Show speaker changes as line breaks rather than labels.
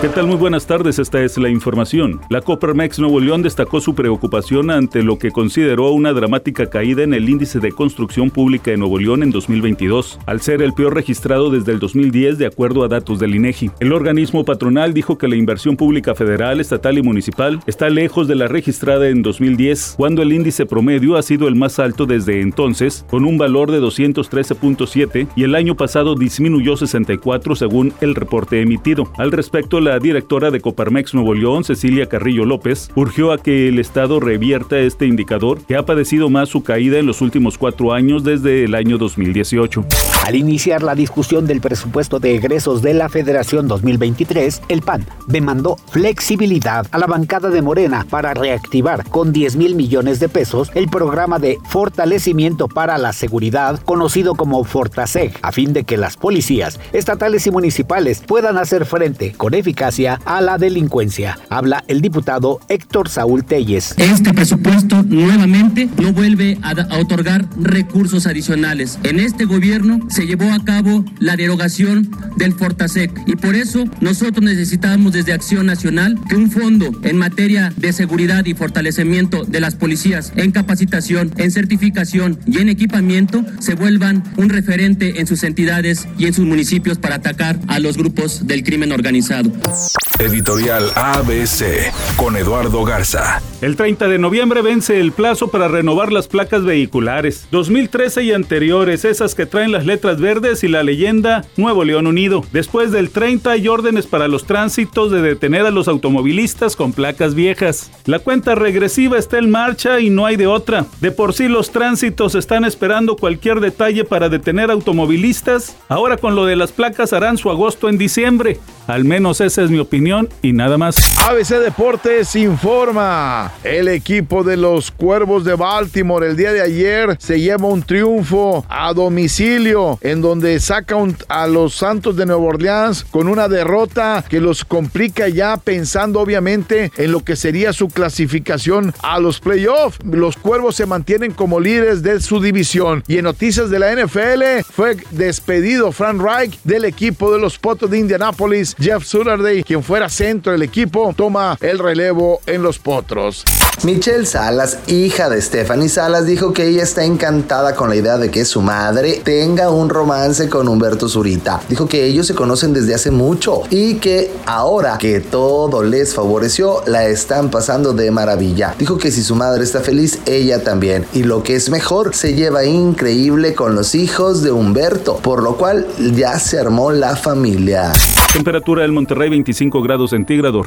¿Qué tal? Muy buenas tardes, esta es la información. La Coparmex Nuevo León destacó su preocupación ante lo que consideró una dramática caída en el índice de construcción pública de Nuevo León en 2022, al ser el peor registrado desde el 2010 de acuerdo a datos del INEGI. El organismo patronal dijo que la inversión pública federal, estatal y municipal está lejos de la registrada en 2010, cuando el índice promedio ha sido el más alto desde entonces, con un valor de 213.7 y el año pasado disminuyó 64 según el reporte emitido. Al respecto, directora de Coparmex Nuevo León, Cecilia Carrillo López, urgió a que el Estado revierta este indicador que ha padecido más su caída en los últimos cuatro años desde el año 2018.
Al iniciar la discusión del presupuesto de egresos de la Federación 2023, el PAN demandó flexibilidad a la bancada de Morena para reactivar con 10 mil millones de pesos el programa de fortalecimiento para la seguridad conocido como Fortaseg, a fin de que las policías estatales y municipales puedan hacer frente con eficacia a la delincuencia. Habla el diputado Héctor Saúl Telles.
Este presupuesto nuevamente no vuelve a, a otorgar recursos adicionales. En este gobierno se llevó a cabo la derogación del Fortasec y por eso nosotros necesitamos desde Acción Nacional que un fondo en materia de seguridad y fortalecimiento de las policías en capacitación, en certificación y en equipamiento se vuelvan un referente en sus entidades y en sus municipios para atacar a los grupos del crimen organizado.
Editorial ABC con Eduardo Garza.
El 30 de noviembre vence el plazo para renovar las placas vehiculares. 2013 y anteriores, esas que traen las letras verdes y la leyenda Nuevo León Unido. Después del 30 hay órdenes para los tránsitos de detener a los automovilistas con placas viejas. La cuenta regresiva está en marcha y no hay de otra. De por sí los tránsitos están esperando cualquier detalle para detener automovilistas. Ahora con lo de las placas harán su agosto en diciembre. Al menos esa es mi opinión y nada más.
ABC Deportes informa. El equipo de los Cuervos de Baltimore el día de ayer se lleva un triunfo a domicilio en donde saca a los Santos de Nueva Orleans con una derrota que los complica ya pensando obviamente en lo que sería su clasificación a los playoffs. Los Cuervos se mantienen como líderes de su división y en noticias de la NFL fue despedido Frank Reich del equipo de los Potos de Indianapolis Jeff Saturday, quien fuera centro del equipo, toma el relevo en los potros.
Michelle Salas, hija de Stephanie Salas, dijo que ella está encantada con la idea de que su madre tenga un romance con Humberto Zurita. Dijo que ellos se conocen desde hace mucho y que ahora que todo les favoreció, la están pasando de maravilla. Dijo que si su madre está feliz, ella también. Y lo que es mejor, se lleva increíble con los hijos de Humberto, por lo cual ya se armó la familia.
Temperatura del Monterrey 25 grados centígrados.